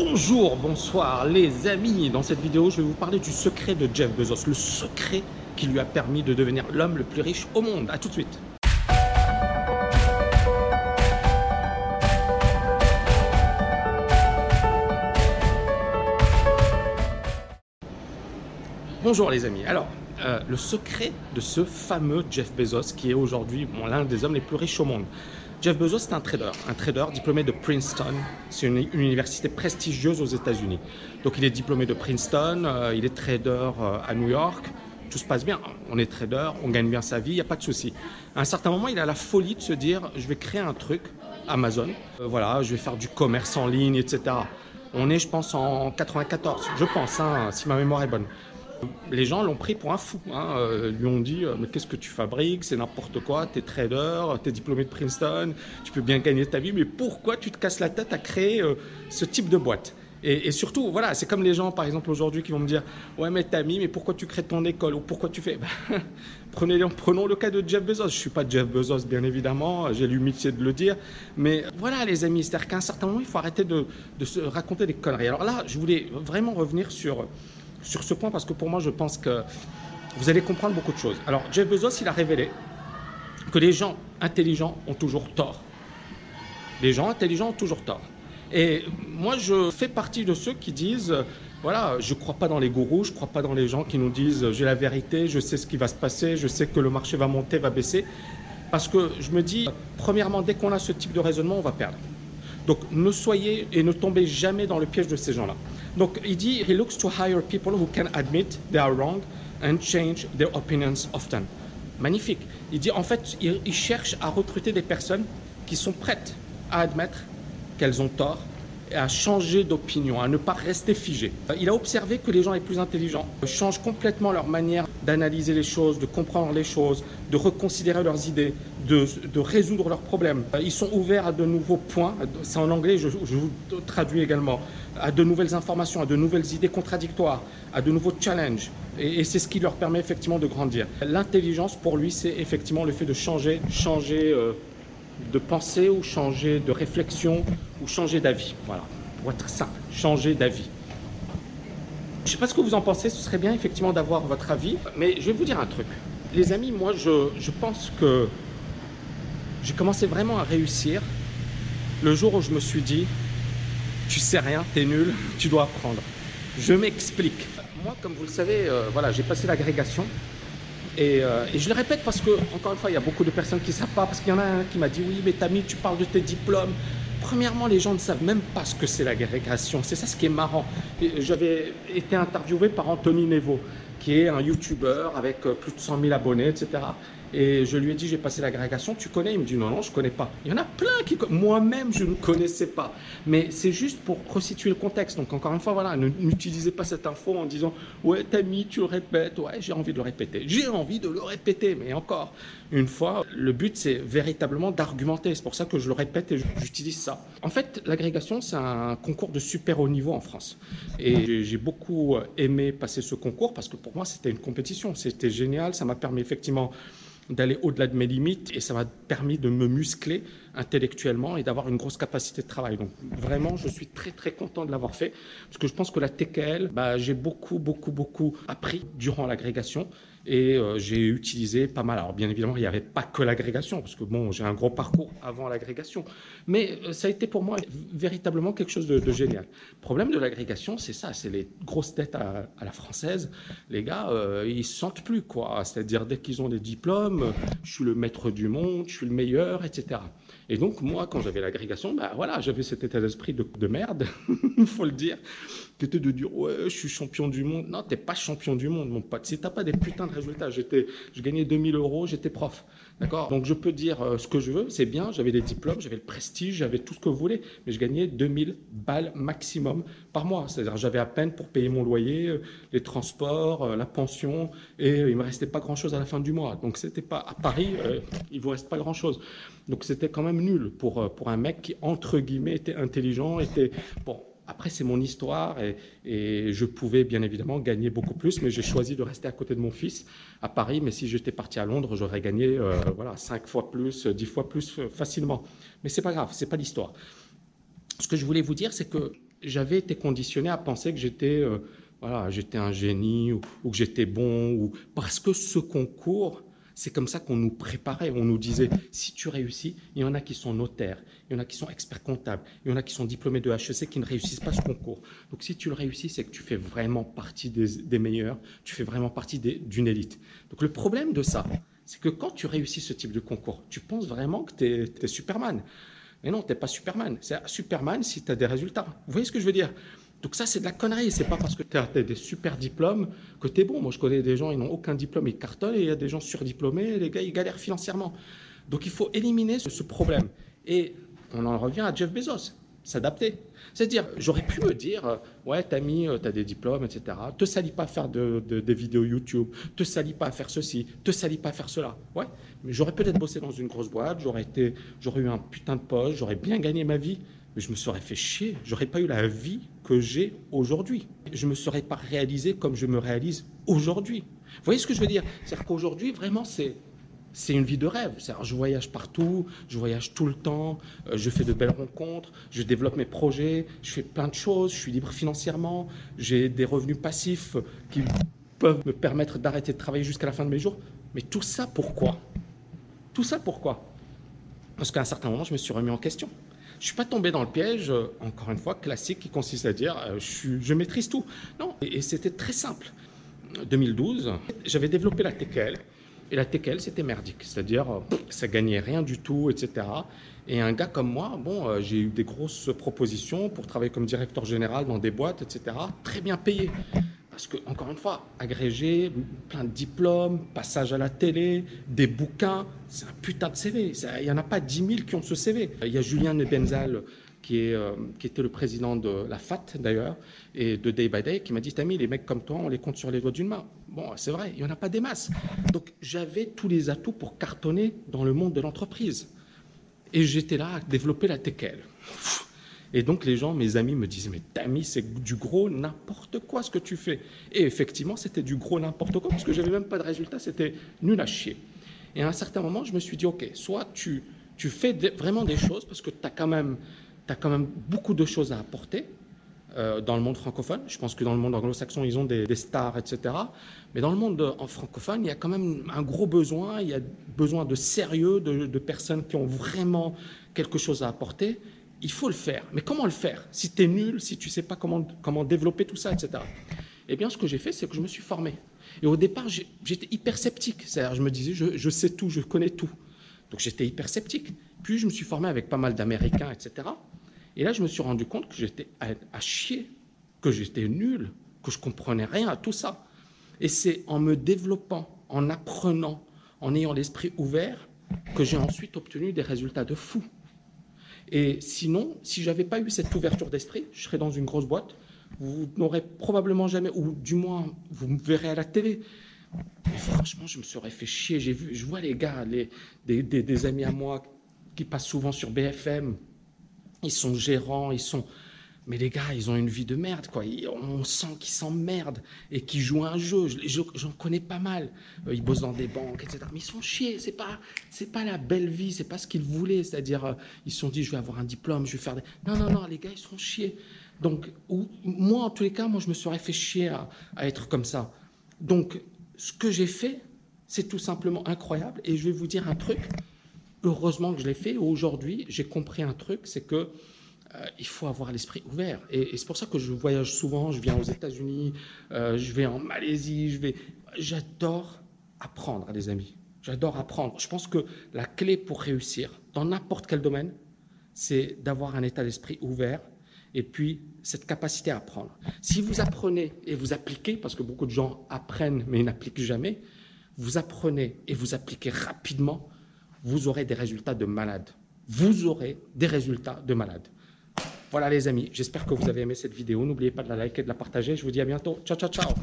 Bonjour, bonsoir les amis. Dans cette vidéo, je vais vous parler du secret de Jeff Bezos, le secret qui lui a permis de devenir l'homme le plus riche au monde. A tout de suite. Bonjour les amis. Alors, euh, le secret de ce fameux Jeff Bezos qui est aujourd'hui l'un des hommes les plus riches au monde. Jeff Bezos, c'est un trader, un trader diplômé de Princeton. C'est une, université prestigieuse aux États-Unis. Donc, il est diplômé de Princeton, euh, il est trader euh, à New York. Tout se passe bien. On est trader, on gagne bien sa vie, il n'y a pas de souci. À un certain moment, il a la folie de se dire je vais créer un truc, Amazon. Euh, voilà, je vais faire du commerce en ligne, etc. On est, je pense, en 94, je pense, hein, si ma mémoire est bonne. Les gens l'ont pris pour un fou. Hein. Euh, lui ont dit euh, Mais qu'est-ce que tu fabriques? C'est n'importe quoi. Tu es trader, tu es diplômé de Princeton, tu peux bien gagner ta vie, mais pourquoi tu te casses la tête à créer euh, ce type de boîte? Et, surtout, voilà, c'est comme les gens, par exemple, aujourd'hui qui vont me dire Ouais, mais mis, mais pourquoi tu crées ton école? Ou pourquoi tu fais? Ben, prenez, Prenons le cas de Jeff Bezos. Je ne suis pas Jeff Bezos, bien évidemment, j'ai l'humilité de le dire. Mais voilà, les amis, c'est-à-dire qu'à un certain moment, il faut arrêter de, de se raconter des conneries. Alors là, je voulais vraiment revenir sur sur ce point parce que pour moi, je pense que vous allez comprendre beaucoup de choses. Alors, Jeff Bezos, il a révélé que les gens intelligents ont toujours tort. Les gens intelligents ont toujours tort. Et moi, je fais partie de ceux qui disent, voilà, je ne crois pas dans les gourous, je ne crois pas dans les gens qui nous disent, j'ai la vérité, je sais ce qui va se passer, je sais que le marché va monter, va baisser. Parce que je me dis, premièrement, dès qu'on a ce type de raisonnement, on va perdre. Donc ne soyez et ne tombez jamais dans le piège de ces gens-là. Donc il dit, he looks to hire people who can admit they are wrong and change their opinions often. Magnifique. Il dit, en fait, il, il cherche à recruter des personnes qui sont prêtes à admettre qu'elles ont tort à changer d'opinion, à ne pas rester figé. Il a observé que les gens les plus intelligents changent complètement leur manière d'analyser les choses, de comprendre les choses, de reconsidérer leurs idées, de, résoudre leurs problèmes. Ils sont ouverts à de nouveaux points, c'est en anglais, je, vous traduis également, à de nouvelles informations, à de nouvelles idées contradictoires, à de nouveaux challenges. Et, c'est ce qui leur permet effectivement de grandir. L'intelligence, pour lui, c'est effectivement le fait de changer, changer euh, de pensée ou changer de réflexion ou changer d'avis. Voilà, pour être simple, changer d'avis. Je ne sais pas ce que vous en pensez, ce serait bien effectivement d'avoir votre avis, mais je vais vous dire un truc. Les amis, moi je, je pense que j'ai commencé vraiment à réussir le jour où je me suis dit, tu sais rien, tu es nul, tu dois apprendre. Je m'explique. Moi, comme vous le savez, euh, voilà, j'ai passé l'agrégation euh, et, je le répète parce que, encore une fois, il y a beaucoup de personnes qui ne savent pas, parce qu'il y en a un qui m'a dit Oui, mais Tammy, tu parles de tes diplômes. Premièrement, les gens ne savent même pas ce que c'est l'agrégation. C'est ça ce qui est marrant. J'avais été interviewé par Anthony Nevo, qui est un YouTuber avec euh, plus de 100 000 abonnés, etc. Et je lui ai dit, j'ai passé l'agrégation, tu connais? Il me dit, non, non, je ne connais pas. Il y en a plein qui Moi-même, je ne connaissais pas. Mais c'est juste pour resituer le contexte. Donc, encore une fois, voilà, n'utilisez pas cette info en disant, ouais, t'as mis, tu le répètes. Ouais, j'ai envie de le répéter. J'ai envie de le répéter. Mais encore une fois, le but, c'est véritablement d'argumenter. C'est pour ça que je le répète et j'utilise ça. En fait, l'agrégation, c'est un concours de super haut niveau en France. Et j'ai beaucoup aimé passer ce concours parce que pour moi, c'était une compétition. C'était génial. Ça m'a permis effectivement d'aller au-delà de mes limites et ça m'a permis de me muscler intellectuellement et d'avoir une grosse capacité de travail. Donc vraiment, je suis très très content de l'avoir fait parce que je pense que la TKL, bah, j'ai beaucoup beaucoup beaucoup appris durant l'agrégation et euh, j'ai utilisé pas mal. Alors bien évidemment, il n'y avait pas que l'agrégation parce que bon, j'ai un gros parcours avant l'agrégation, mais euh, ça a été pour moi véritablement quelque chose de, génial. Le problème de l'agrégation, c'est ça, c'est les grosses têtes à, la française. Les gars, euh, ils se sentent plus quoi. C'est-à-dire dès qu'ils ont des diplômes, je suis le maître du monde, je suis le meilleur, etc. Et donc, moi, quand j'avais l'agrégation, bah voilà, j'avais cet état d'esprit de, de, merde, il faut le dire, était de dire, ouais, je suis champion du monde. Non, t'es pas champion du monde, mon pote. Si t'as pas des putains de résultats, j'étais, je gagnais 2000 euros, j'étais prof. D'accord? Donc, je peux dire euh, ce que je veux, c'est bien, j'avais des diplômes, j'avais le prestige, j'avais tout ce que vous voulez, mais je gagnais 2000 balles maximum par mois. C'est-à-dire, j'avais à peine pour payer mon loyer, euh, les transports, euh, la pension, et il me restait pas grand-chose à la fin du mois. Donc, c'était pas, à Paris, il vous reste pas grand-chose. Donc, c'était quand même nul pour, pour un mec qui, entre guillemets, était intelligent, était... Bon, après, c'est mon histoire et, je pouvais bien évidemment gagner beaucoup plus, mais j'ai choisi de rester à côté de mon fils à Paris. Mais si j'étais parti à Londres, j'aurais gagné euh, voilà, 5 fois plus, 10 fois plus euh, facilement. Mais c'est pas grave, c'est pas l'histoire. Ce que je voulais vous dire, c'est que j'avais été conditionné à penser que j'étais euh, voilà, un génie ou, que j'étais bon, ou parce que ce concours, c'est comme ça qu'on nous préparait. On nous disait, si tu réussis, il y en a qui sont notaires, il y en a qui sont experts comptables, il y en a qui sont diplômés de HEC qui ne réussissent pas ce concours. Donc si tu le réussis, c'est que tu fais vraiment partie des, meilleurs, tu fais vraiment partie d'une élite. Donc le problème de ça, c'est que quand tu réussis ce type de concours, tu penses vraiment que tu es, Superman. Mais non, tu n'es pas Superman. C'est Superman si tu as des résultats. Vous voyez ce que je veux dire? Donc ça, c'est de la connerie. C'est pas parce que tu as des super diplômes que tu es bon. Moi, je connais des gens, ils n'ont aucun diplôme, ils cartonnent, et il y a des gens surdiplômés, les gars, ils galèrent financièrement. Donc il faut éliminer ce, problème. Et on en revient à Jeff Bezos, s'adapter. C'est-à-dire, j'aurais pu me dire, euh, ouais, t'as mis, euh, t'as des diplômes, etc. Te salis pas à faire de, des vidéos YouTube, te salis pas à faire ceci, te salis pas à faire cela. Ouais, mais j'aurais peut-être bossé dans une grosse boîte, j'aurais été, j'aurais eu un putain de poste, j'aurais bien gagné ma vie mais je me serais fait chier. J'aurais pas eu la vie que j'ai aujourd'hui. Je me serais pas réalisé comme je me réalise aujourd'hui. Vous voyez ce que je veux dire? C'est-à-dire qu'aujourd'hui, vraiment, c'est c'est une vie de rêve. Je voyage partout, je voyage tout le temps, euh, je fais de belles rencontres, je développe mes projets, je fais plein de choses, je suis libre financièrement, j'ai des revenus passifs qui peuvent me permettre d'arrêter de travailler jusqu'à la fin de mes jours. Mais tout ça, pourquoi? Tout ça, pourquoi? Parce qu'à un certain moment, je me suis remis en question. Je ne suis pas tombé dans le piège, euh, encore une fois, classique, qui consiste à dire euh, je, maîtrise tout. Non, et, c'était très simple. 2012, j'avais développé la TKL. Et la TKL, c'était merdique, c'est-à-dire euh, ça gagnait rien du tout, etc. Et un gars comme moi, bon, j'ai eu des grosses propositions pour travailler comme directeur général dans des boîtes, etc. Très bien payé. Parce que, encore une fois, agrégé, plein de diplômes, passage à la télé, des bouquins, c'est un putain de CV. Il n'y en a pas 10 000 qui ont ce CV. Il y a Julien Nebenzal, euh, qui était le président de la FAT d'ailleurs, et de Day by Day, qui m'a dit Tami, les mecs comme toi, on les compte sur les doigts d'une main. Bon, c'est vrai, il n'y en a pas des masses. Donc j'avais tous les atouts pour cartonner dans le monde de l'entreprise. Et j'étais là à développer la TKL. Et donc les gens, mes amis, me disaient Mais Tami, c'est du gros n'importe quoi ce que tu fais. Et effectivement, c'était du gros n'importe quoi, parce que j'avais même pas de résultat, c'était nul à chier. Et à un certain moment, je me suis dit Ok, soit tu, tu fais vraiment des choses, parce que tu as, quand même, as quand même beaucoup de choses à apporter. Euh, dans le monde francophone, je pense que dans le monde anglo-saxon, ils ont des, stars, etc. Mais dans le monde en francophone, il y a quand même un gros besoin, il y a besoin de sérieux, de, de personnes qui ont vraiment quelque chose à apporter il faut le faire. Mais comment le faire Si tu es nul, si tu ne sais pas comment, comment développer tout ça, etc. Eh bien, ce que j'ai fait, c'est que je me suis formé. Et au départ, j'étais hyper sceptique. C'est-à-dire, je me disais, je, sais tout, je connais tout. Donc, j'étais hyper sceptique. Puis, je me suis formé avec pas mal d'Américains, etc. Et là, je me suis rendu compte que j'étais à, chier, que j'étais nul, que je comprenais rien à tout ça. Et c'est en me développant, en apprenant, en ayant l'esprit ouvert, que j'ai ensuite obtenu des résultats de fou. Et sinon, si j'avais pas eu cette ouverture d'esprit, je serais dans une grosse boîte. Vous n'aurez probablement jamais, ou du moins, vous me verrez à la télé. Mais franchement, je me serais fait chier. J'ai vu, je vois les gars, les, des, des amis à moi qui passent souvent sur BFM. Ils sont gérants, ils sont mais les gars, ils ont une vie de merde, quoi. On sent qu'ils s'emmerdent et qu'ils jouent un jeu. J'en connais pas mal. Euh, ils bossent dans des banques, etc. Mais ils sont chiés. C'est pas, c'est pas la belle vie. C'est pas ce qu'ils voulaient. C'est-à-dire, euh, ils se sont dit, je vais avoir un diplôme, je vais faire des. Non, non, non. Les gars, ils sont chiés. Donc, moi, en tous les cas, moi, je me serais fait chier à, à être comme ça. Donc, ce que j'ai fait, c'est tout simplement incroyable. Et je vais vous dire un truc. Heureusement que je l'ai fait. Aujourd'hui, j'ai compris un truc, c'est que euh, il faut avoir l'esprit ouvert. Et, c'est pour ça que je voyage souvent, je viens aux États-Unis, euh, je vais en Malaisie, je vais. J'adore apprendre, les amis. J'adore apprendre. Je pense que la clé pour réussir dans n'importe quel domaine, c'est d'avoir un état d'esprit ouvert et puis cette capacité à apprendre. Si vous apprenez et vous appliquez, parce que beaucoup de gens apprennent mais n'appliquent jamais, vous apprenez et vous appliquez rapidement, vous aurez des résultats de malade. Vous aurez des résultats de malade. Voilà les amis, j'espère que vous avez aimé cette vidéo. N'oubliez pas de la liker et de la partager. Je vous dis à bientôt. Ciao, ciao, ciao